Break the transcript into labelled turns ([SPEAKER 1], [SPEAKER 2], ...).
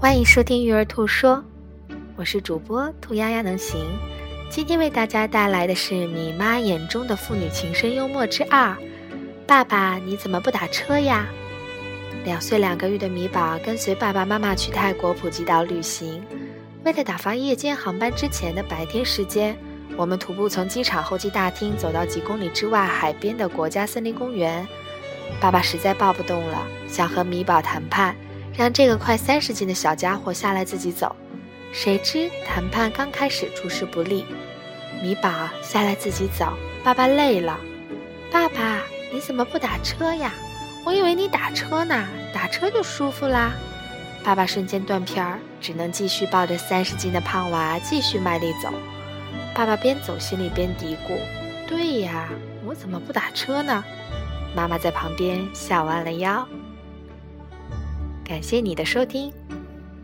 [SPEAKER 1] 欢迎收听育儿兔说，我是主播兔丫丫能行。今天为大家带来的是米妈眼中的父女情深幽默之二。爸爸，你怎么不打车呀？两岁两个月的米宝跟随爸爸妈妈去泰国普吉岛旅行。为了打发夜间航班之前的白天时间，我们徒步从机场候机大厅走到几公里之外海边的国家森林公园。爸爸实在抱不动了，想和米宝谈判。让这个快三十斤的小家伙下来自己走，谁知谈判刚开始出师不利。米宝下来自己走，爸爸累了。爸爸，你怎么不打车呀？我以为你打车呢，打车就舒服啦。爸爸瞬间断片儿，只能继续抱着三十斤的胖娃继续卖力走。爸爸边走心里边嘀咕：“对呀，我怎么不打车呢？”妈妈在旁边笑弯了腰。感谢你的收听。